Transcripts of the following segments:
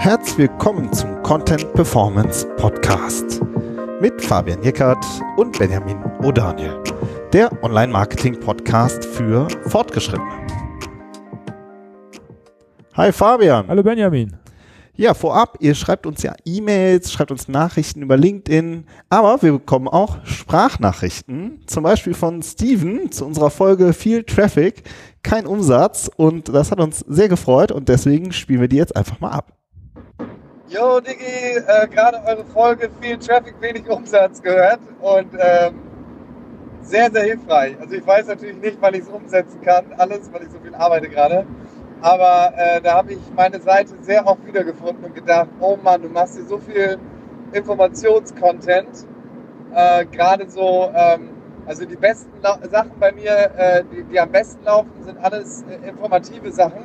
Herzlich willkommen zum Content Performance Podcast mit Fabian Jeckert und Benjamin O'Daniel, der Online-Marketing-Podcast für Fortgeschrittene. Hi Fabian. Hallo Benjamin. Ja, vorab, ihr schreibt uns ja E-Mails, schreibt uns Nachrichten über LinkedIn, aber wir bekommen auch Sprachnachrichten, zum Beispiel von Steven zu unserer Folge Viel Traffic, kein Umsatz und das hat uns sehr gefreut und deswegen spielen wir die jetzt einfach mal ab. Jo, Digi, äh, gerade eure Folge Viel Traffic, wenig Umsatz gehört und ähm, sehr, sehr hilfreich. Also ich weiß natürlich nicht, wann ich es umsetzen kann, alles, weil ich so viel arbeite gerade. Aber äh, da habe ich meine Seite sehr oft wiedergefunden und gedacht, oh Mann, du machst hier so viel Informationscontent. Äh, Gerade so, ähm, also die besten La Sachen bei mir, äh, die, die, am besten laufen, sind alles äh, informative Sachen,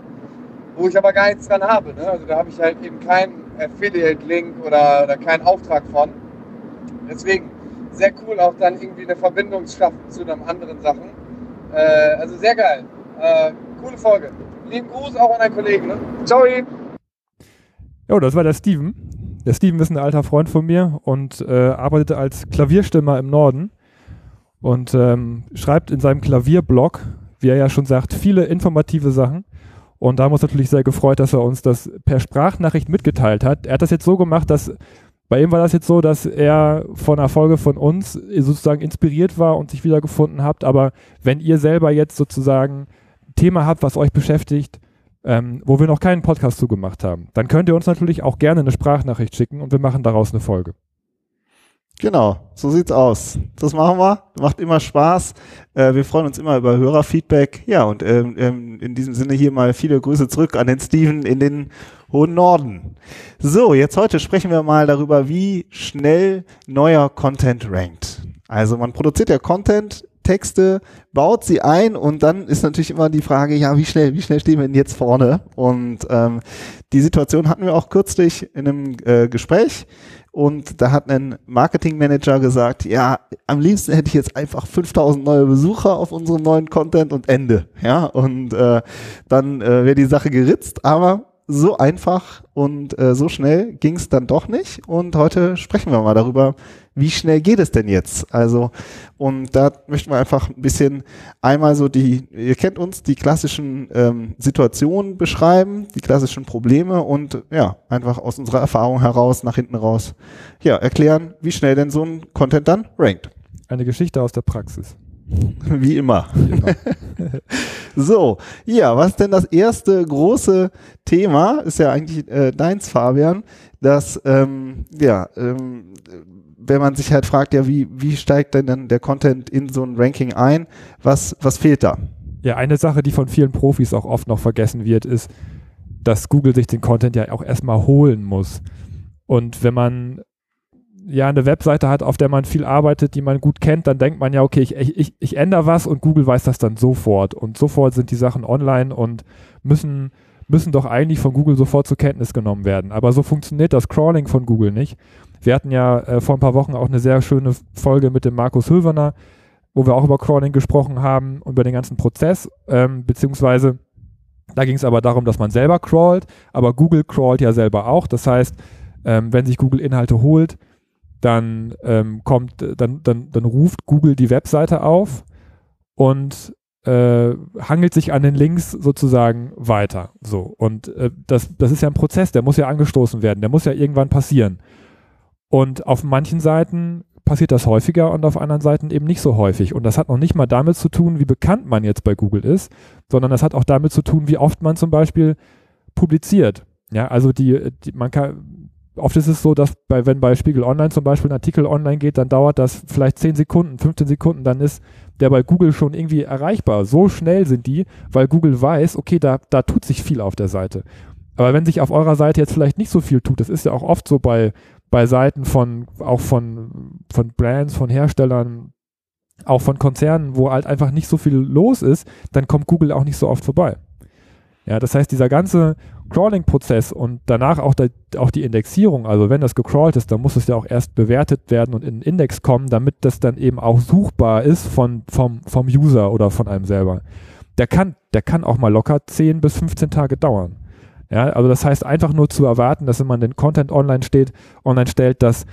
wo ich aber gar nichts dran habe. Ne? Also da habe ich halt eben keinen Affiliate-Link oder, oder keinen Auftrag von. Deswegen sehr cool auch dann irgendwie eine Verbindung schaffen zu einem anderen Sachen. Äh, also sehr geil. Äh, coole Folge. Lieben Gruß auch an deinen Kollegen. Ne? Ciao. Jo, das war der Steven. Der Steven ist ein alter Freund von mir und äh, arbeitet als Klavierstimmer im Norden und ähm, schreibt in seinem Klavierblog, wie er ja schon sagt, viele informative Sachen. Und da haben wir uns natürlich sehr gefreut, dass er uns das per Sprachnachricht mitgeteilt hat. Er hat das jetzt so gemacht, dass bei ihm war das jetzt so, dass er von einer Folge von uns sozusagen inspiriert war und sich wiedergefunden habt. Aber wenn ihr selber jetzt sozusagen Thema habt, was euch beschäftigt, ähm, wo wir noch keinen Podcast zugemacht haben, dann könnt ihr uns natürlich auch gerne eine Sprachnachricht schicken und wir machen daraus eine Folge. Genau, so sieht's aus. Das machen wir. Macht immer Spaß. Äh, wir freuen uns immer über Hörerfeedback. Ja, und ähm, ähm, in diesem Sinne hier mal viele Grüße zurück an den Steven in den hohen Norden. So, jetzt heute sprechen wir mal darüber, wie schnell neuer Content rankt. Also man produziert ja Content Texte, baut sie ein und dann ist natürlich immer die Frage, ja, wie schnell, wie schnell stehen wir denn jetzt vorne? Und ähm, die Situation hatten wir auch kürzlich in einem äh, Gespräch und da hat ein Marketingmanager gesagt, ja, am liebsten hätte ich jetzt einfach 5000 neue Besucher auf unserem neuen Content und Ende. Ja, und äh, dann äh, wäre die Sache geritzt, aber so einfach und äh, so schnell ging es dann doch nicht. Und heute sprechen wir mal darüber, wie schnell geht es denn jetzt? Also, und da möchten wir einfach ein bisschen einmal so die, ihr kennt uns, die klassischen ähm, Situationen beschreiben, die klassischen Probleme und ja, einfach aus unserer Erfahrung heraus, nach hinten raus, ja, erklären, wie schnell denn so ein Content dann rankt. Eine Geschichte aus der Praxis. Wie immer. Immer. so, ja, was ist denn das erste große Thema? Ist ja eigentlich äh, deins, Fabian. Das, ähm, ja, ähm, wenn man sich halt fragt, ja, wie, wie steigt denn dann der Content in so ein Ranking ein? Was, was fehlt da? Ja, eine Sache, die von vielen Profis auch oft noch vergessen wird, ist, dass Google sich den Content ja auch erstmal holen muss. Und wenn man ja eine Webseite hat, auf der man viel arbeitet, die man gut kennt, dann denkt man ja, okay, ich, ich, ich ändere was und Google weiß das dann sofort. Und sofort sind die Sachen online und müssen, müssen doch eigentlich von Google sofort zur Kenntnis genommen werden. Aber so funktioniert das Crawling von Google nicht. Wir hatten ja äh, vor ein paar Wochen auch eine sehr schöne Folge mit dem Markus Hülverner, wo wir auch über Crawling gesprochen haben, über den ganzen Prozess, ähm, beziehungsweise da ging es aber darum, dass man selber crawlt, aber Google crawlt ja selber auch. Das heißt, ähm, wenn sich Google Inhalte holt, dann ähm, kommt, dann, dann, dann ruft Google die Webseite auf und äh, hangelt sich an den Links sozusagen weiter. So. Und äh, das, das ist ja ein Prozess, der muss ja angestoßen werden, der muss ja irgendwann passieren. Und auf manchen Seiten passiert das häufiger und auf anderen Seiten eben nicht so häufig. Und das hat noch nicht mal damit zu tun, wie bekannt man jetzt bei Google ist, sondern das hat auch damit zu tun, wie oft man zum Beispiel publiziert. Ja, also die, die man kann, oft ist es so, dass bei, wenn bei Spiegel Online zum Beispiel ein Artikel online geht, dann dauert das vielleicht 10 Sekunden, 15 Sekunden, dann ist der bei Google schon irgendwie erreichbar. So schnell sind die, weil Google weiß, okay, da, da tut sich viel auf der Seite. Aber wenn sich auf eurer Seite jetzt vielleicht nicht so viel tut, das ist ja auch oft so bei, bei Seiten von, auch von, von Brands, von Herstellern, auch von Konzernen, wo halt einfach nicht so viel los ist, dann kommt Google auch nicht so oft vorbei. Ja, das heißt, dieser ganze Crawling-Prozess und danach auch, da, auch die Indexierung, also wenn das gecrawlt ist, dann muss es ja auch erst bewertet werden und in den Index kommen, damit das dann eben auch suchbar ist von, vom, vom User oder von einem selber. Der kann, der kann auch mal locker 10 bis 15 Tage dauern. Ja, also das heißt einfach nur zu erwarten, dass wenn man den Content online steht, online stellt, dass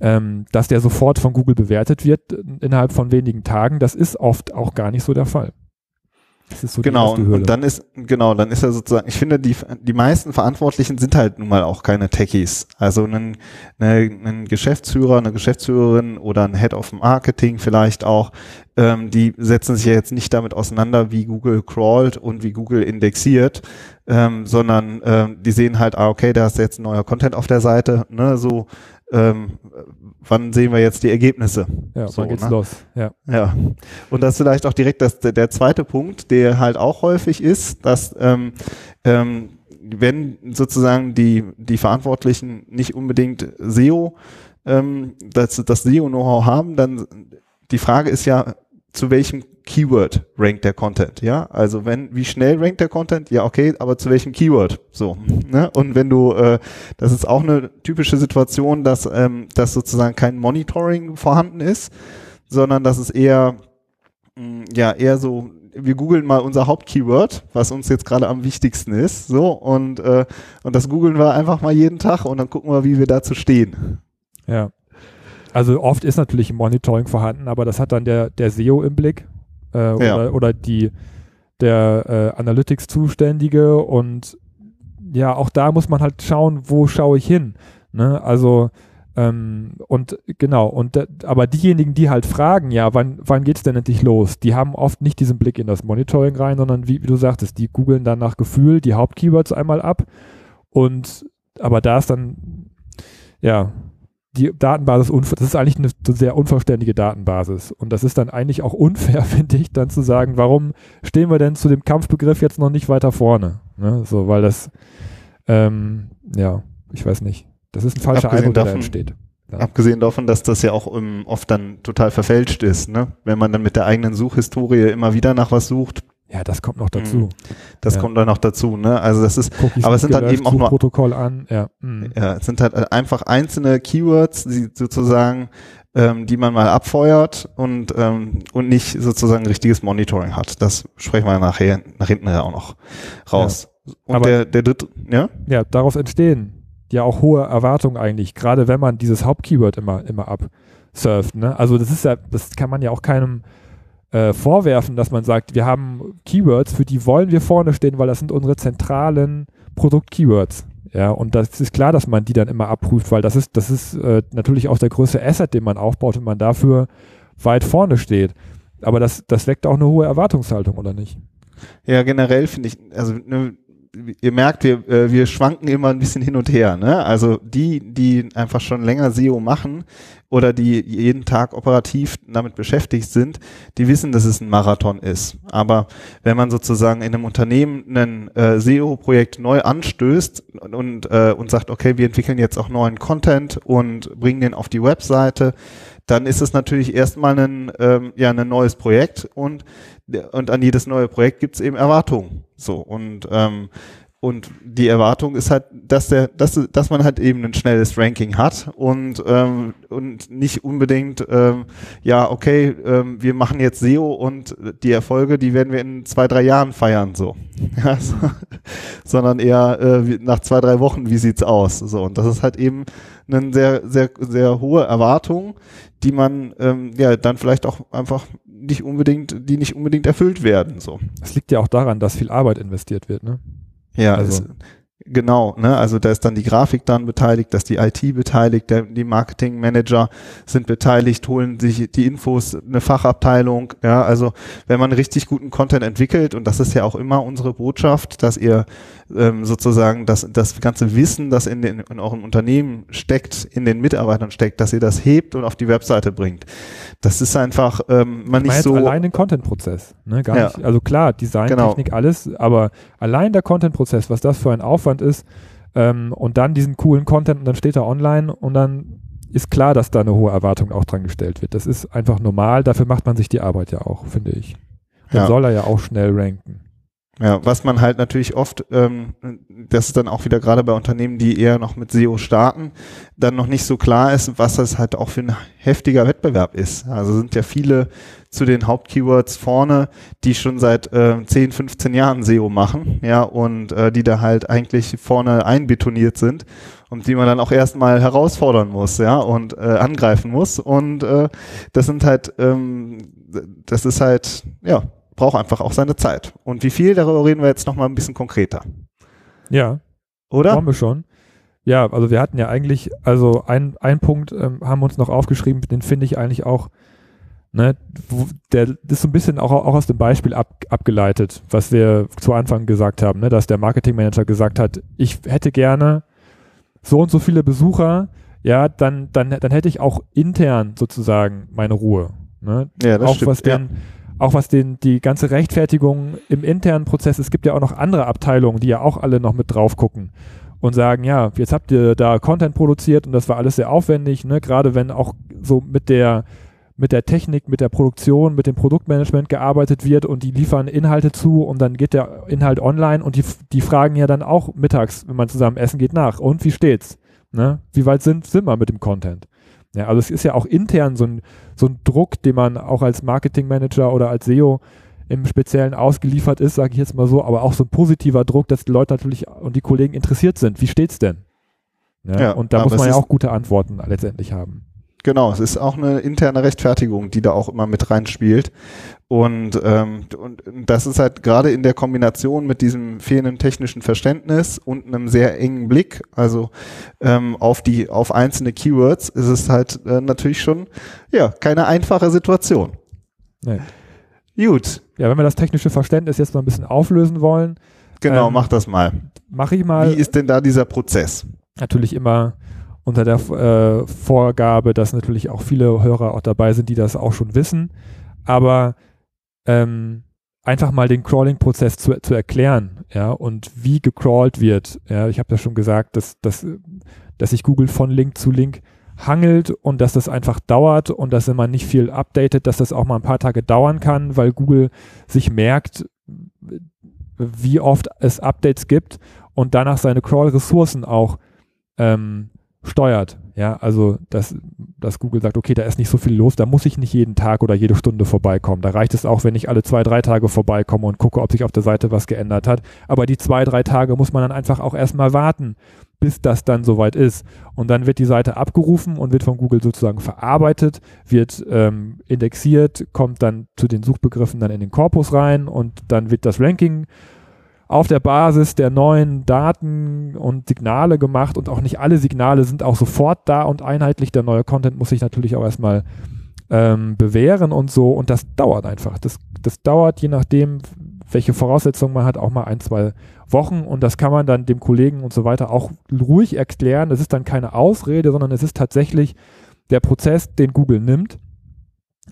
ähm, dass der sofort von Google bewertet wird innerhalb von wenigen Tagen. Das ist oft auch gar nicht so der Fall. So genau, und, dann ist, genau, dann ist er sozusagen, ich finde, die, die meisten Verantwortlichen sind halt nun mal auch keine Techies. Also ein, ein Geschäftsführer, eine Geschäftsführerin oder ein Head of Marketing vielleicht auch, ähm, die setzen sich ja jetzt nicht damit auseinander, wie Google crawlt und wie Google indexiert, ähm, sondern ähm, die sehen halt, ah, okay, da ist jetzt neuer Content auf der Seite, ne, so, ähm, wann sehen wir jetzt die Ergebnisse? Ja, so, wann geht's ne? los? Ja. ja. Und das ist vielleicht auch direkt das, der zweite Punkt, der halt auch häufig ist, dass ähm, ähm, wenn sozusagen die, die Verantwortlichen nicht unbedingt SEO, ähm, das, das SEO-Know-how haben, dann die Frage ist ja, zu welchem Keyword rankt der Content, ja? Also wenn, wie schnell rankt der Content? Ja, okay, aber zu welchem Keyword? So, ne? Und wenn du, äh, das ist auch eine typische Situation, dass, ähm, dass sozusagen kein Monitoring vorhanden ist, sondern dass es eher, mh, mm, ja, eher so, wir googeln mal unser Hauptkeyword, was uns jetzt gerade am wichtigsten ist, so, und, äh, und das googeln wir einfach mal jeden Tag und dann gucken wir, wie wir dazu stehen. Ja. Also oft ist natürlich ein Monitoring vorhanden, aber das hat dann der, der SEO im Blick äh, ja. oder, oder die, der äh, Analytics-Zuständige und ja, auch da muss man halt schauen, wo schaue ich hin. Ne? Also ähm, und genau, und aber diejenigen, die halt fragen, ja, wann, wann es denn endlich los, die haben oft nicht diesen Blick in das Monitoring rein, sondern wie, wie du sagtest, die googeln dann nach Gefühl die Hauptkeywords einmal ab und aber da ist dann, ja, die Datenbasis, das ist eigentlich eine sehr unvollständige Datenbasis. Und das ist dann eigentlich auch unfair, finde ich, dann zu sagen, warum stehen wir denn zu dem Kampfbegriff jetzt noch nicht weiter vorne? Ne? So, weil das, ähm, ja, ich weiß nicht. Das ist ein falscher Eindruck, der davon, entsteht. Ja. Abgesehen davon, dass das ja auch um, ähm, oft dann total verfälscht ist, ne? Wenn man dann mit der eigenen Suchhistorie immer wieder nach was sucht, ja, das kommt noch dazu. Mhm. Das ja. kommt dann noch dazu, ne? Also das ist, Cookies aber es sind dann eben auch nur Protokoll an, ja. Mhm. Ja, es sind halt einfach einzelne Keywords, die sozusagen, ähm, die man mal abfeuert und ähm, und nicht sozusagen richtiges Monitoring hat. Das sprechen wir nachher nach hinten auch noch raus. Ja. Und aber, der der dritte, ja? Ja, daraus entstehen ja auch hohe Erwartungen eigentlich, gerade wenn man dieses Hauptkeyword immer immer absurft, ne? Also das ist ja, das kann man ja auch keinem äh, vorwerfen, dass man sagt, wir haben Keywords, für die wollen wir vorne stehen, weil das sind unsere zentralen Produkt-Keywords. Ja, und das ist klar, dass man die dann immer abprüft, weil das ist, das ist äh, natürlich auch der größte Asset, den man aufbaut und man dafür weit vorne steht. Aber das, das weckt auch eine hohe Erwartungshaltung, oder nicht? Ja, generell finde ich, also ne, ihr merkt, wir, äh, wir schwanken immer ein bisschen hin und her. Ne? Also die, die einfach schon länger SEO machen oder die jeden Tag operativ damit beschäftigt sind, die wissen, dass es ein Marathon ist. Aber wenn man sozusagen in einem Unternehmen ein äh, SEO-Projekt neu anstößt und, äh, und sagt, okay, wir entwickeln jetzt auch neuen Content und bringen den auf die Webseite, dann ist es natürlich erstmal ein, ähm, ja, ein neues Projekt und, und an jedes neue Projekt gibt es eben Erwartungen. So und ähm, und die Erwartung ist halt, dass der, dass, dass man halt eben ein schnelles Ranking hat und ähm, und nicht unbedingt, ähm, ja okay, ähm, wir machen jetzt SEO und die Erfolge, die werden wir in zwei drei Jahren feiern so, ja, so sondern eher äh, nach zwei drei Wochen, wie sieht's aus? So und das ist halt eben eine sehr sehr sehr hohe Erwartung, die man ähm, ja dann vielleicht auch einfach nicht unbedingt, die nicht unbedingt erfüllt werden so. Es liegt ja auch daran, dass viel Arbeit investiert wird, ne? Ja, also. Genau, ne? also da ist dann die Grafik dann beteiligt, dass die IT beteiligt, der, die Marketingmanager sind beteiligt, holen sich die Infos, eine Fachabteilung, ja, also wenn man richtig guten Content entwickelt und das ist ja auch immer unsere Botschaft, dass ihr ähm, sozusagen das, das ganze Wissen, das in, den, in eurem Unternehmen steckt, in den Mitarbeitern steckt, dass ihr das hebt und auf die Webseite bringt. Das ist einfach ähm, man nicht so allein den Content-Prozess, ne? Gar ja. nicht. Also klar, Design, genau. Technik, alles, aber allein der Content-Prozess, was das für ein Aufwand ist, ähm, und dann diesen coolen Content und dann steht er online und dann ist klar, dass da eine hohe Erwartung auch dran gestellt wird. Das ist einfach normal, dafür macht man sich die Arbeit ja auch, finde ich. Dann ja. soll er ja auch schnell ranken. Ja, was man halt natürlich oft, ähm, das ist dann auch wieder gerade bei Unternehmen, die eher noch mit SEO starten, dann noch nicht so klar ist, was das halt auch für ein heftiger Wettbewerb ist. Also sind ja viele zu den Hauptkeywords vorne, die schon seit äh, 10, 15 Jahren SEO machen, ja, und äh, die da halt eigentlich vorne einbetoniert sind und die man dann auch erstmal herausfordern muss, ja, und äh, angreifen muss. Und äh, das sind halt, ähm, das ist halt, ja, braucht einfach auch seine Zeit. Und wie viel, darüber reden wir jetzt nochmal ein bisschen konkreter. Ja. Oder? Kommen wir schon. Ja, also wir hatten ja eigentlich, also ein, ein Punkt ähm, haben wir uns noch aufgeschrieben, den finde ich eigentlich auch, ne, wo, der ist so ein bisschen auch, auch aus dem Beispiel ab, abgeleitet, was wir zu Anfang gesagt haben, ne, dass der Marketingmanager gesagt hat, ich hätte gerne so und so viele Besucher, ja, dann, dann, dann hätte ich auch intern sozusagen meine Ruhe. Ne? Ja, das auch stimmt. was den, auch was den, die ganze Rechtfertigung im internen Prozess, es gibt ja auch noch andere Abteilungen, die ja auch alle noch mit drauf gucken und sagen, ja, jetzt habt ihr da Content produziert und das war alles sehr aufwendig, ne? gerade wenn auch so mit der, mit der Technik, mit der Produktion, mit dem Produktmanagement gearbeitet wird und die liefern Inhalte zu und dann geht der Inhalt online und die, die fragen ja dann auch mittags, wenn man zusammen essen geht, nach. Und wie steht's? Ne? Wie weit sind, sind wir mit dem Content? Ja, also es ist ja auch intern so ein, so ein Druck, den man auch als Marketingmanager oder als SEO im Speziellen ausgeliefert ist, sage ich jetzt mal so, aber auch so ein positiver Druck, dass die Leute natürlich und die Kollegen interessiert sind. Wie steht's denn? Ja, Ja, und da muss man ja auch gute Antworten letztendlich haben. Genau, es ist auch eine interne Rechtfertigung, die da auch immer mit reinspielt. Und, ähm, und das ist halt gerade in der Kombination mit diesem fehlenden technischen Verständnis und einem sehr engen Blick, also ähm, auf die auf einzelne Keywords, ist es halt äh, natürlich schon ja keine einfache Situation. Nee. Gut, Ja, wenn wir das technische Verständnis jetzt mal ein bisschen auflösen wollen, genau, Ähm, mach das mal. mache ich mal Wie ist denn da dieser Prozess? natürlich immer unter der äh, Vorgabe, dass natürlich auch viele Hörer auch dabei sind, die das auch schon wissen, aber ähm, einfach mal den Crawling-Prozess zu, zu erklären, ja, und wie gecrawlt wird. Ja, ich habe ja schon gesagt, dass, dass, dass sich Google von Link zu Link hangelt und dass das einfach dauert und dass wenn man nicht viel updatet, dass das auch mal ein paar Tage dauern kann, weil Google sich merkt, wie oft es Updates gibt und danach seine Crawl-Ressourcen auch ähm, steuert. Ja, also dass, dass Google sagt, okay, da ist nicht so viel los, da muss ich nicht jeden Tag oder jede Stunde vorbeikommen. Da reicht es auch, wenn ich alle zwei, drei Tage vorbeikomme und gucke, ob sich auf der Seite was geändert hat. Aber die zwei, drei Tage muss man dann einfach auch erstmal warten, bis das dann soweit ist. Und dann wird die Seite abgerufen und wird von Google sozusagen verarbeitet, wird ähm, indexiert, kommt dann zu den Suchbegriffen dann in den Korpus rein und dann wird das Ranking auf der Basis der neuen Daten und Signale gemacht und auch nicht alle Signale sind auch sofort da und einheitlich. Der neue Content muss sich natürlich auch erstmal ähm, bewähren und so und das dauert einfach. Das, das dauert, je nachdem, welche Voraussetzungen man hat, auch mal ein, zwei Wochen und das kann man dann dem Kollegen und so weiter auch ruhig erklären. Das ist dann keine Ausrede, sondern es ist tatsächlich der Prozess, den Google nimmt.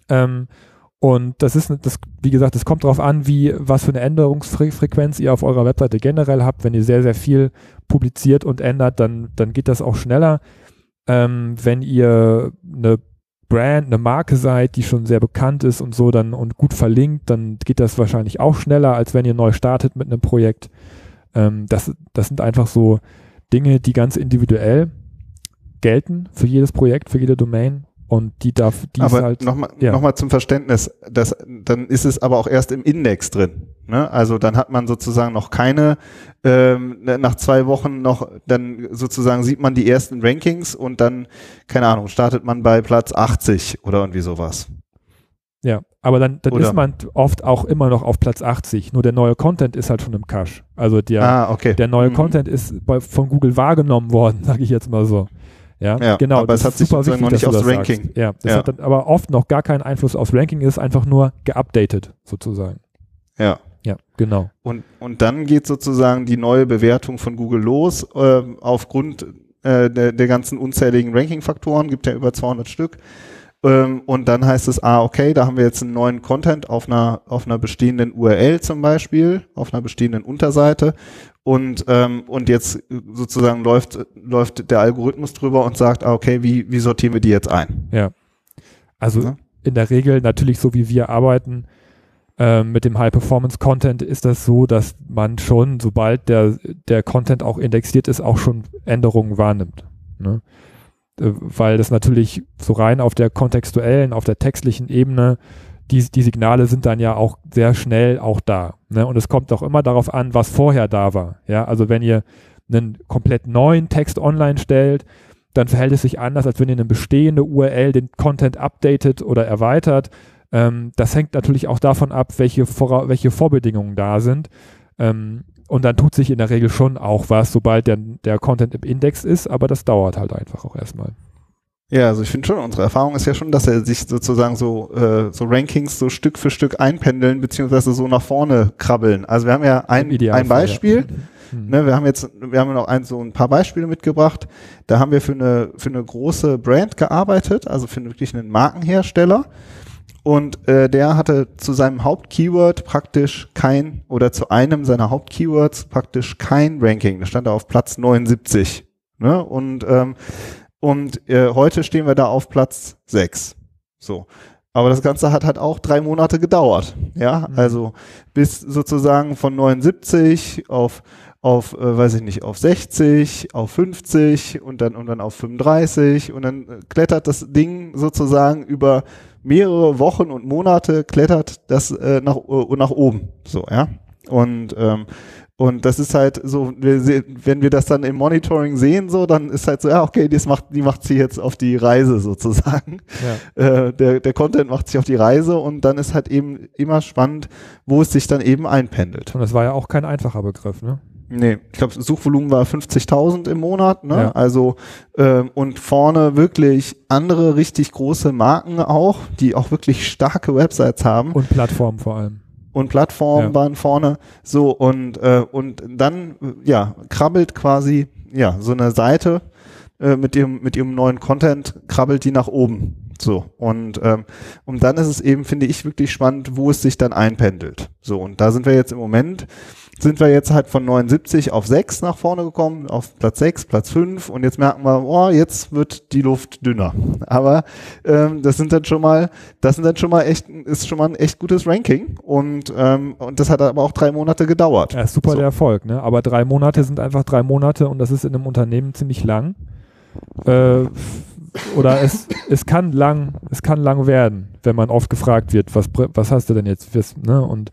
Ähm, und das ist, das, wie gesagt, es kommt darauf an, wie, was für eine Änderungsfrequenz ihr auf eurer Webseite generell habt. Wenn ihr sehr, sehr viel publiziert und ändert, dann, dann geht das auch schneller. Ähm, wenn ihr eine Brand, eine Marke seid, die schon sehr bekannt ist und so dann und gut verlinkt, dann geht das wahrscheinlich auch schneller, als wenn ihr neu startet mit einem Projekt. Ähm, das, das sind einfach so Dinge, die ganz individuell gelten für jedes Projekt, für jede Domain und die darf, die ist aber halt, nochmal ja. noch mal zum Verständnis, das, dann ist es aber auch erst im Index drin. Ne? Also dann hat man sozusagen noch keine, ähm, nach zwei Wochen noch, dann sozusagen sieht man die ersten Rankings und dann, keine Ahnung, startet man bei Platz 80 oder irgendwie sowas. Ja, aber dann, dann Oder- ist man oft auch immer noch auf Platz 80. Nur der neue Content ist halt schon im Cache. Also der, ah, okay. der neue Mhm. Content ist bei, von Google wahrgenommen worden, sage ich jetzt mal so. Ja, Ja, genau. aber es das hat sich super sozusagen wichtig, noch nicht aufs das Ranking- Sagst. Ja, das Ja. hat dann aber oft noch gar keinen Einfluss aufs Ranking, ist einfach nur geupdatet sozusagen. Ja. Ja, genau. Und, und dann geht sozusagen die neue Bewertung von Google los, äh, aufgrund äh, der, der ganzen unzähligen Ranking-Faktoren, gibt ja über 200 Stück. Ähm, und dann heißt es, ah, okay, da haben wir jetzt einen neuen Content auf einer, auf einer bestehenden URL zum Beispiel, auf einer bestehenden Unterseite. Und, ähm, und jetzt sozusagen läuft, läuft der Algorithmus drüber und sagt, ah, okay, wie, wie sortieren wir die jetzt ein? Also Ja. in der Regel natürlich so wie wir arbeiten, Ähm, mit dem High-Performance-Content ist das so, dass man schon, sobald der, der Content auch indexiert ist, auch schon Änderungen wahrnimmt. Ne? Äh, weil das natürlich so rein auf der kontextuellen, auf der textlichen Ebene, die, die Signale sind dann ja auch sehr schnell auch da. Ne? Und es kommt auch immer darauf an, was vorher da war. Ja, also wenn ihr einen komplett neuen Text online stellt, dann verhält es sich anders, als wenn ihr eine bestehende URL den Content updatet oder erweitert. Ähm, das hängt natürlich auch davon ab, welche, Vor welche Vorbedingungen da sind. Ähm, und dann tut sich in der Regel schon auch was, sobald der, der Content im Index ist, aber das dauert halt einfach auch erstmal. Ja, also ich finde schon, unsere Erfahrung ist ja schon, dass er sich sozusagen so, äh, so Rankings so Stück für Stück einpendeln, beziehungsweise so nach vorne krabbeln. Also wir haben ja ein, ein Beispiel. Ja. Mhm. Ne, wir haben jetzt, wir haben noch ein, so ein paar Beispiele mitgebracht. Da haben wir für eine, für eine große Brand gearbeitet, also für wirklich einen Markenhersteller. Und äh, der hatte zu seinem Hauptkeyword praktisch kein, oder zu einem seiner Hauptkeywords praktisch kein Ranking. Da stand er auf Platz 79. Ne? Und, ähm, und äh, heute stehen wir da auf Platz 6. So. Aber das Ganze hat halt auch drei Monate gedauert. Ja, mhm. also bis sozusagen von 79 auf auf, äh, weiß ich nicht, auf 60, auf 50 und dann und dann auf 35 und dann äh, klettert das Ding sozusagen über mehrere Wochen und Monate klettert das äh, nach äh, nach oben, so ja und ähm, und das ist halt so, wenn wir das dann im Monitoring sehen, so, dann ist halt so, ja, okay, das macht, die macht sie jetzt auf die Reise sozusagen. Ja. Äh, der, der Content macht sich auf die Reise und dann ist halt eben immer spannend, wo es sich dann eben einpendelt. Und das war ja auch kein einfacher Begriff, ne? Nee, ich glaube, Suchvolumen war 50.000 im Monat, ne? Ja. Also ähm, und vorne wirklich andere richtig große Marken auch, die auch wirklich starke Websites haben. Und Plattformen vor allem. Und Plattformen ja. waren vorne so und äh, und dann ja krabbelt quasi ja so eine Seite äh, mit ihrem mit ihrem neuen Content krabbelt die nach oben so, und, ähm, und dann ist es eben, finde ich, wirklich spannend, wo es sich dann einpendelt. So, und da sind wir jetzt im Moment, sind wir jetzt halt von 79 auf 6 nach vorne gekommen, auf Platz 6, Platz 5 und jetzt merken wir, oh, jetzt wird die Luft dünner. Aber ähm, das sind dann schon mal, das sind dann schon mal echt, ist schon mal ein echt gutes Ranking und, ähm, und das hat aber auch drei Monate gedauert. Ja, super so. der Erfolg, ne? Aber drei Monate sind einfach drei Monate und das ist in einem Unternehmen ziemlich lang. Äh, oder es, es kann lang, es kann lang werden, wenn man oft gefragt wird, was, was hast du denn jetzt? Ne? Und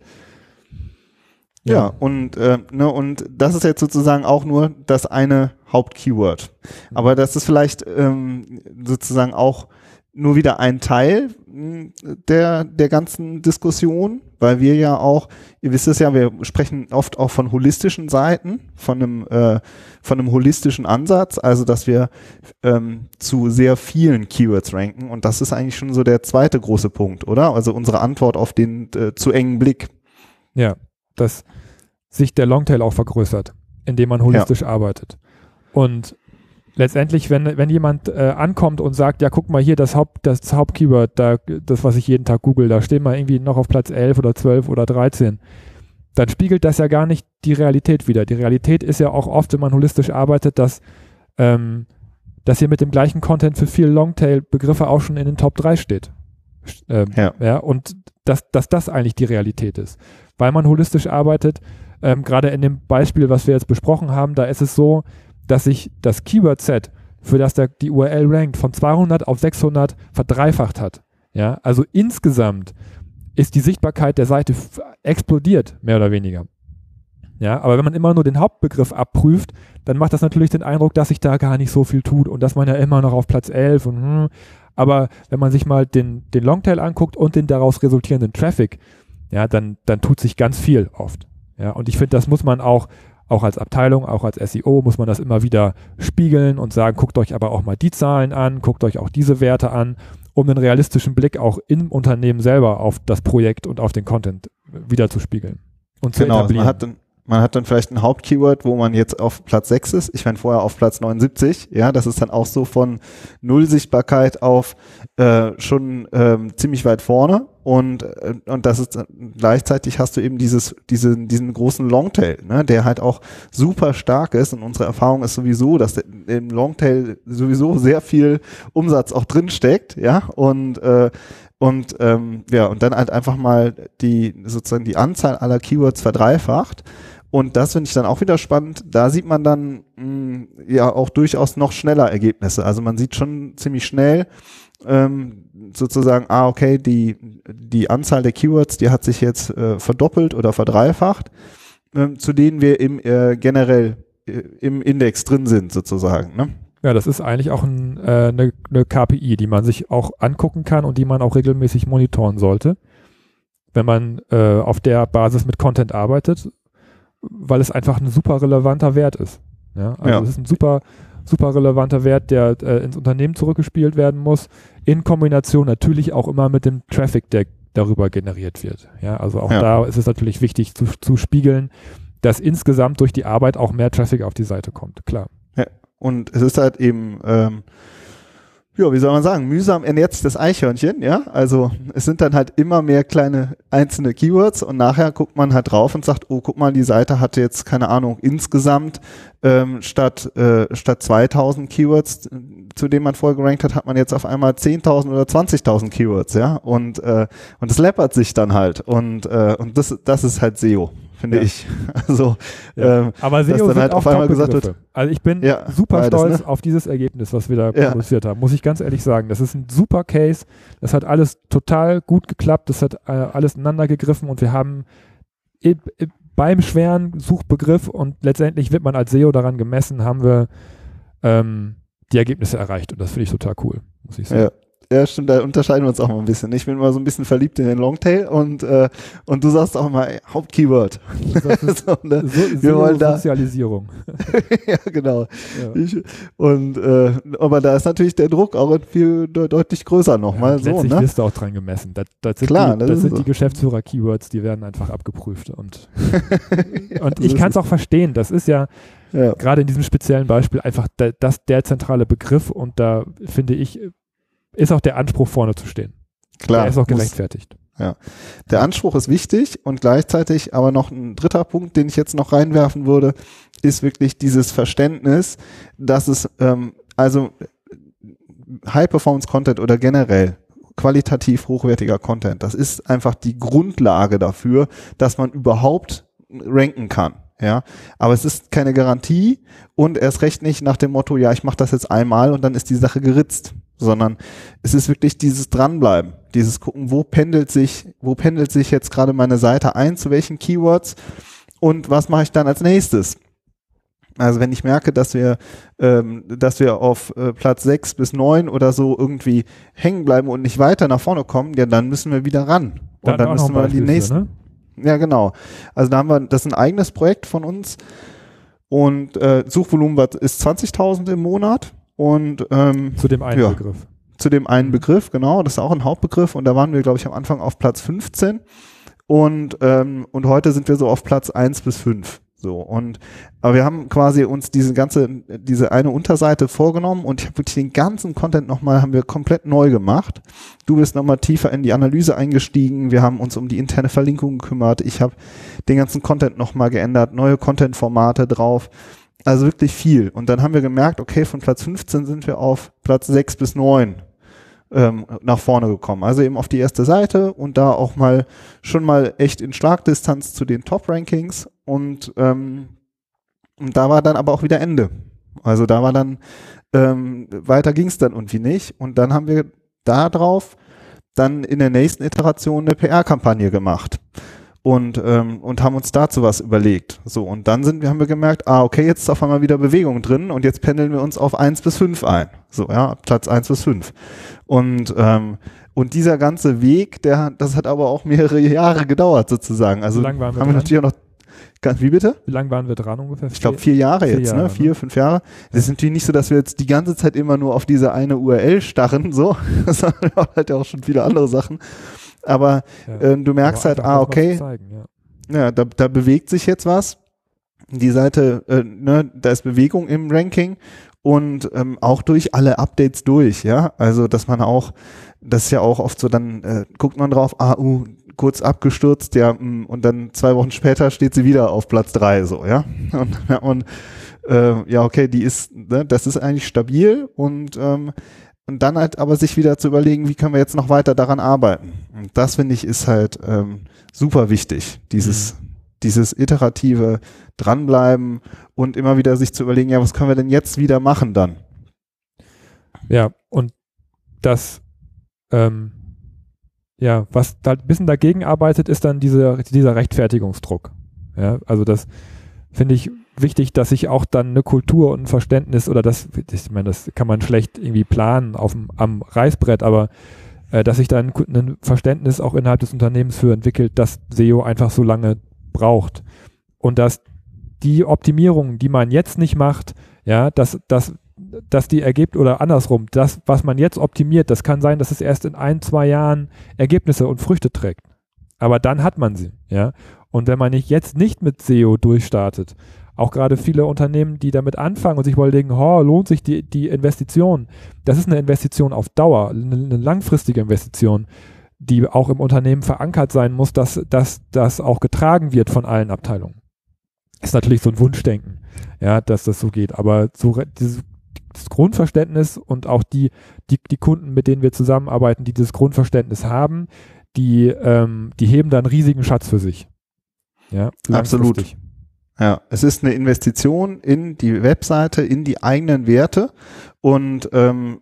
ja, ja und, äh, ne, und das ist jetzt sozusagen auch nur das eine Hauptkeyword. Aber das ist vielleicht ähm, sozusagen auch nur wieder ein Teil hm, der, der ganzen Diskussion, weil wir ja auch, ihr wisst es ja, wir sprechen oft auch von holistischen Seiten, von einem, äh, von einem holistischen Ansatz, also dass wir ähm, zu sehr vielen Keywords ranken und das ist eigentlich schon so der zweite große Punkt, oder? Also unsere Antwort auf den äh, zu engen Blick. Ja, dass sich der Longtail auch vergrößert, indem man holistisch ja. arbeitet. Und letztendlich, wenn, wenn jemand äh, ankommt und sagt, ja, guck mal hier, das Haupt, das Hauptkeyword, da, das, was ich jeden Tag google, da stehen wir irgendwie noch auf Platz 11 oder 12 oder 13, dann spiegelt das ja gar nicht die Realität wieder. Die Realität ist ja auch oft, wenn man holistisch arbeitet, dass, ähm, dass ihr mit dem gleichen Content für viele Longtail-Begriffe auch schon in den Top 3 steht. Ähm, ja. ja. Und dass, dass das eigentlich die Realität ist. Weil man holistisch arbeitet, ähm, gerade in dem Beispiel, was wir jetzt besprochen haben, da ist es so, dass sich das Keyword-Set, für das der, die URL rankt, von 200 auf 600 verdreifacht hat. Ja, also insgesamt ist die Sichtbarkeit der Seite explodiert, mehr oder weniger. Ja, aber wenn man immer nur den Hauptbegriff abprüft, dann macht das natürlich den Eindruck, dass sich da gar nicht so viel tut und dass man ja immer noch auf Platz 11 und hm, aber wenn man sich mal den, den Longtail anguckt und den daraus resultierenden Traffic, ja, dann, dann tut sich ganz viel oft. Ja, und ich finde, das muss man auch auch als Abteilung, auch als SEO muss man das immer wieder spiegeln und sagen, guckt euch aber auch mal die Zahlen an, guckt euch auch diese Werte an, um einen realistischen Blick auch im Unternehmen selber auf das Projekt und auf den Content wieder zu spiegeln und zu genau, etablieren. Man hat dann, man hat dann vielleicht ein Hauptkeyword, wo man jetzt auf Platz 6 ist. Ich meine vorher auf Platz 79. Ja, das ist dann auch so von Null Sichtbarkeit auf äh, schon ähm, ziemlich weit vorne. Und, äh, und das ist gleichzeitig hast du eben dieses, diese, diesen großen Longtail, ne, der halt auch super stark ist. Und unsere Erfahrung ist sowieso, dass im Longtail sowieso sehr viel Umsatz auch drin steckt, ja. Und äh, Und ähm, ja, und dann halt einfach mal die sozusagen die Anzahl aller Keywords verdreifacht. Und das finde ich dann auch wieder spannend. Da sieht man dann mh, ja auch durchaus noch schneller Ergebnisse. Also man sieht schon ziemlich schnell ähm, sozusagen, ah, okay, die, die Anzahl der Keywords, die hat sich jetzt äh, verdoppelt oder verdreifacht, ähm, zu denen wir im äh, generell äh, im Index drin sind, sozusagen. Ne? Ja, das ist eigentlich auch ein, äh, eine, eine KPI, die man sich auch angucken kann und die man auch regelmäßig monitoren sollte, wenn man äh, auf der Basis mit Content arbeitet, weil es einfach ein super relevanter Wert ist. Ja, also Ja. es ist ein super, super relevanter Wert, der äh, ins Unternehmen zurückgespielt werden muss, in Kombination natürlich auch immer mit dem Traffic, der darüber generiert wird. Ja, also auch Ja. da ist es natürlich wichtig zu, zu spiegeln, dass insgesamt durch die Arbeit auch mehr Traffic auf die Seite kommt. Klar. Und es ist halt eben, ähm, ja, wie soll man sagen, mühsam ernährt sich das Eichhörnchen, ja. Also es sind dann halt immer mehr kleine einzelne Keywords und nachher guckt man halt drauf und sagt, oh, guck mal, die Seite hatte jetzt, keine Ahnung, insgesamt ähm, statt, äh, statt 2000 Keywords, zu denen man vorher gerankt hat, hat man jetzt auf einmal 10.000 oder 20.000 Keywords, ja. Und, äh, und das läppert sich dann halt. Und, äh, und das, das ist halt SEO, finde Ja. ich. Also, Ja. ähm, Aber dass SEO dann sind halt auch auf einmal gesagt Top-Begriffe. Also ich bin Ja, super stolz ne? auf dieses Ergebnis, was wir da produziert haben, muss ich ganz ehrlich sagen. Das ist ein super Case. Das hat alles total gut geklappt. Das hat äh, alles ineinander gegriffen und wir haben i- i- beim schweren Suchbegriff und letztendlich wird man als SEO daran gemessen, haben wir ähm, die Ergebnisse erreicht und das finde ich total cool, muss ich sagen. Ja. Stimmt, da unterscheiden wir uns auch mal ein bisschen. Ich bin immer so ein bisschen verliebt in den Longtail und, äh, und du sagst auch ey, Hauptkeyword. So, ne? so, Wir wollen da- SEO-Sozialisierung. ja, genau. Ja. Ich, und äh, aber da ist natürlich der Druck auch viel de deutlich größer nochmal Ja, so, letztlich ne? wirst du auch dran gemessen. Das, das sind, Klar, die, das das sind so. die Geschäftsführer-Keywords, die werden einfach abgeprüft. Und, Ja, und ich kann es auch verstehen. Das ist ja Ja, gerade in diesem speziellen Beispiel einfach das der zentrale Begriff und da finde ich, ist auch der Anspruch vorne zu stehen. klar. der ist auch muss- gerechtfertigt. Der Anspruch ist wichtig und gleichzeitig aber noch ein dritter Punkt, den ich jetzt noch reinwerfen würde, ist wirklich dieses Verständnis, dass es ähm, also High-Performance-Content oder generell qualitativ hochwertiger Content, das ist einfach die Grundlage dafür, dass man überhaupt ranken kann. Ja, aber es ist keine Garantie und erst recht nicht nach dem Motto, ja, ich mache das jetzt einmal und dann ist die Sache geritzt, sondern es ist wirklich dieses Dranbleiben, dieses gucken, wo pendelt sich, wo pendelt sich jetzt gerade meine Seite ein, zu welchen Keywords und was mache ich dann als nächstes. Also wenn ich merke, dass wir, ähm, dass wir auf äh, Platz sechs bis neun oder so irgendwie hängen bleiben und nicht weiter nach vorne kommen, ja, dann müssen wir wieder ran. Und dann noch müssen wir die nächsten, ne? ja, genau. Also da haben wir, das ist ein eigenes Projekt von uns und äh, Suchvolumen ist 20.000 im Monat und ähm, Zu dem einen Ja. Begriff. zu dem einen. Begriff, genau, das ist auch ein Hauptbegriff und da waren wir, glaube ich, am Anfang auf Platz 15 und, ähm, und heute sind wir so auf Platz 1 bis 5. So, und aber wir haben quasi uns diese ganze, diese eine Unterseite vorgenommen und ich habe wirklich den ganzen Content nochmal, haben wir komplett neu gemacht. Du bist nochmal tiefer in die Analyse eingestiegen, wir haben uns um die interne Verlinkung gekümmert, ich habe den ganzen Content nochmal geändert, neue Content-Formate drauf. Also wirklich viel. Und dann haben wir gemerkt, okay, von Platz 15 sind wir auf Platz 6 bis 9 ähm, nach vorne gekommen. Also eben auf die erste Seite und da auch mal schon mal echt in Schlagdistanz zu den Top-Rankings und, ähm, und da war dann aber auch wieder Ende. Also da war dann, ähm, weiter ging es dann irgendwie nicht und dann haben wir da drauf dann in der nächsten Iteration eine PR-Kampagne gemacht und, ähm, und haben uns dazu was überlegt. So, und dann sind wir, haben wir gemerkt, ah, okay, jetzt ist auf einmal wieder Bewegung drin und jetzt pendeln wir uns auf 1 bis 5 ein. So, ja, Platz 1 bis 5. Und, ähm, und dieser ganze Weg, der, das hat aber auch mehrere Jahre gedauert sozusagen. Also haben wir dran? natürlich auch noch, wie bitte? Wie lange waren wir dran ungefähr? Ich glaube vier Jahre Vier jetzt, Jahre, ne? ne? Vier, fünf Jahre. Das ist natürlich nicht so, dass wir jetzt die ganze Zeit immer nur auf diese eine URL starren, so, sondern halt ja auch schon viele andere Sachen. Aber Ja. ähm, du merkst Aber halt, ah, okay, Zeigen, ja. ja, da, da bewegt sich jetzt was. Die Seite, äh, ne, da ist Bewegung im Ranking und ähm, auch durch alle Updates durch, ja. Also, dass man auch, das ist ja auch oft so, dann äh, guckt man drauf, ah, uh, kurz abgestürzt, ja, mh, und dann zwei Wochen später steht sie wieder auf Platz drei, so, ja. Und, ja, und äh, ja, okay, die ist, ne, das ist eigentlich stabil und ähm, und dann halt aber sich wieder zu überlegen, wie können wir jetzt noch weiter daran arbeiten. Und das finde ich ist halt ähm, super wichtig, dieses, mhm. dieses iterative dranbleiben und immer wieder sich zu überlegen, ja, was können wir denn jetzt wieder machen dann? Ja, und das, ähm, ja, was da ein bisschen dagegen arbeitet, ist dann diese, dieser Rechtfertigungsdruck. Ja, also das finde ich wichtig, dass sich auch dann eine Kultur und ein Verständnis oder das, ich meine, das kann man schlecht irgendwie planen auf dem, am Reißbrett, aber äh, dass sich dann ein Verständnis auch innerhalb des Unternehmens für entwickelt, dass SEO einfach so lange braucht und dass die Optimierungen, die man jetzt nicht macht, ja, dass, dass, dass die ergibt oder andersrum, das, was man jetzt optimiert, das kann sein, dass es erst in ein, zwei Jahren Ergebnisse und Früchte trägt. Aber dann hat man sie, ja. Und wenn man nicht jetzt nicht mit SEO durchstartet, auch gerade viele Unternehmen, die damit anfangen und sich überlegen, oh, lohnt sich die, die Investition? Das ist eine Investition auf Dauer, eine, eine langfristige Investition, die auch im Unternehmen verankert sein muss, dass, das auch getragen wird von allen Abteilungen. Ist natürlich so ein Wunschdenken, ja, dass das so geht. Aber so dieses das Grundverständnis und auch die, die, die Kunden, mit denen wir zusammenarbeiten, die dieses Grundverständnis haben, die, ähm, die heben da einen riesigen Schatz für sich. Ja, absolut. Ja, es ist eine Investition in die Webseite, in die eigenen Werte und ähm,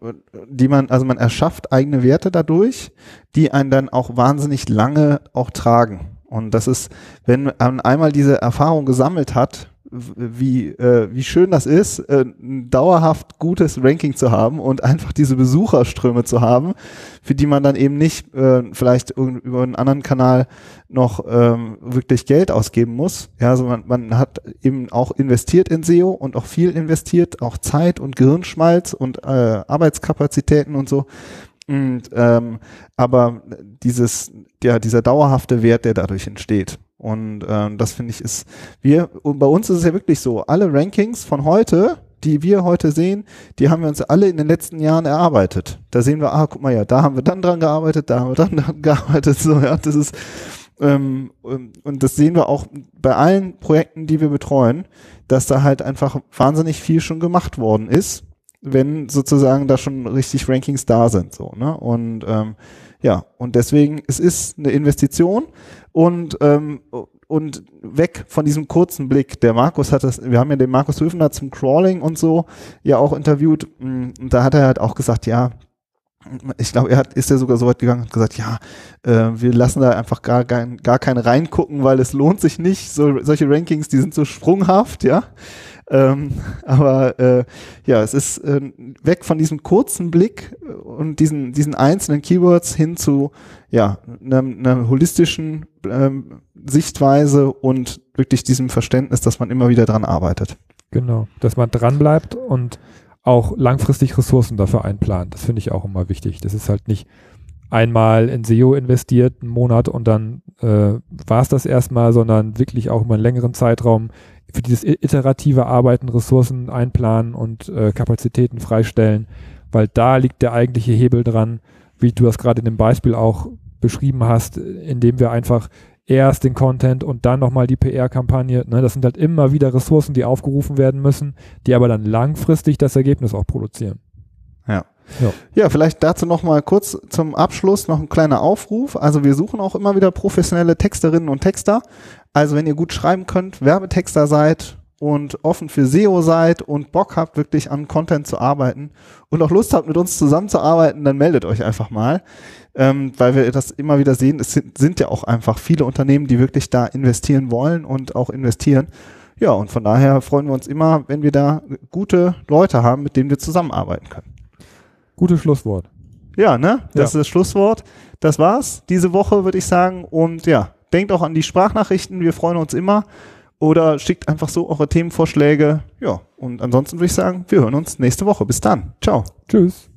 die man, also man erschafft eigene Werte dadurch, die einen dann auch wahnsinnig lange auch tragen. Und das ist, wenn man einmal diese Erfahrung gesammelt hat, wie, äh, wie schön das ist, äh, ein dauerhaft gutes Ranking zu haben und einfach diese Besucherströme zu haben, für die man dann eben nicht äh, vielleicht über einen anderen Kanal noch ähm, wirklich Geld ausgeben muss. Ja, also man, man hat eben auch investiert in SEO und auch viel investiert, auch Zeit und Gehirnschmalz und äh, Arbeitskapazitäten und so. Und, ähm, aber dieses, ja, dieser dauerhafte Wert, der dadurch entsteht. Und ähm, das finde ich ist, wir, und bei uns ist es ja wirklich so, alle Rankings von heute, die wir heute sehen, die haben wir uns alle in den letzten Jahren erarbeitet. Da sehen wir, ah, guck mal ja, da haben wir dann dran gearbeitet, da haben wir dann dran gearbeitet, so, ja, das ist, ähm, und das sehen wir auch bei allen Projekten, die wir betreuen, dass da halt einfach wahnsinnig viel schon gemacht worden ist, wenn sozusagen da schon richtig Rankings da sind, so, ne, und, ähm, ja, und deswegen, es ist eine Investition und, ähm, und weg von diesem kurzen Blick. Der Markus hat das, wir haben ja den Markus Höfner zum Crawling und so ja auch interviewt. Mm, und da hat er halt auch gesagt, ja, ich glaube, er hat, ist ja sogar so weit gegangen und gesagt, ja, äh, wir lassen da einfach gar, gar, gar keine reingucken, weil es lohnt sich nicht. So, solche Rankings, die sind so sprunghaft, ja. Ähm, aber äh, ja, es ist äh, weg von diesem kurzen Blick und diesen, diesen einzelnen Keywords hin zu ja, einer, einer holistischen ähm, Sichtweise und wirklich diesem Verständnis, dass man immer wieder dran arbeitet. Genau, dass man dran bleibt und auch langfristig Ressourcen dafür einplant. Das finde ich auch immer wichtig. Das ist halt nicht einmal in SEO investiert, einen Monat und dann äh, war es das erstmal, sondern wirklich auch über einen längeren Zeitraum für dieses iterative Arbeiten Ressourcen einplanen und äh, Kapazitäten freistellen, weil da liegt der eigentliche Hebel dran, wie du das gerade in dem Beispiel auch beschrieben hast, indem wir einfach erst den Content und dann nochmal die PR-Kampagne. Ne, das sind halt immer wieder Ressourcen, die aufgerufen werden müssen, die aber dann langfristig das Ergebnis auch produzieren. Ja. Ja. ja, vielleicht dazu noch mal kurz zum Abschluss noch ein kleiner Aufruf. Also wir suchen auch immer wieder professionelle Texterinnen und Texter. Also wenn ihr gut schreiben könnt, Werbetexter seid und offen für SEO seid und Bock habt, wirklich an Content zu arbeiten und auch Lust habt, mit uns zusammenzuarbeiten, dann meldet euch einfach mal, ähm, weil wir das immer wieder sehen. Es sind, sind ja auch einfach viele Unternehmen, die wirklich da investieren wollen und auch investieren. Ja, und von daher freuen wir uns immer, wenn wir da gute Leute haben, mit denen wir zusammenarbeiten können. Gutes Schlusswort. Ja, ne? Das ja. ist das Schlusswort. Das war's diese Woche, würde ich sagen. Und ja, denkt auch an die Sprachnachrichten, wir freuen uns immer. Oder schickt einfach so eure Themenvorschläge. Ja, und ansonsten würde ich sagen, wir hören uns nächste Woche. Bis dann. Ciao. Tschüss.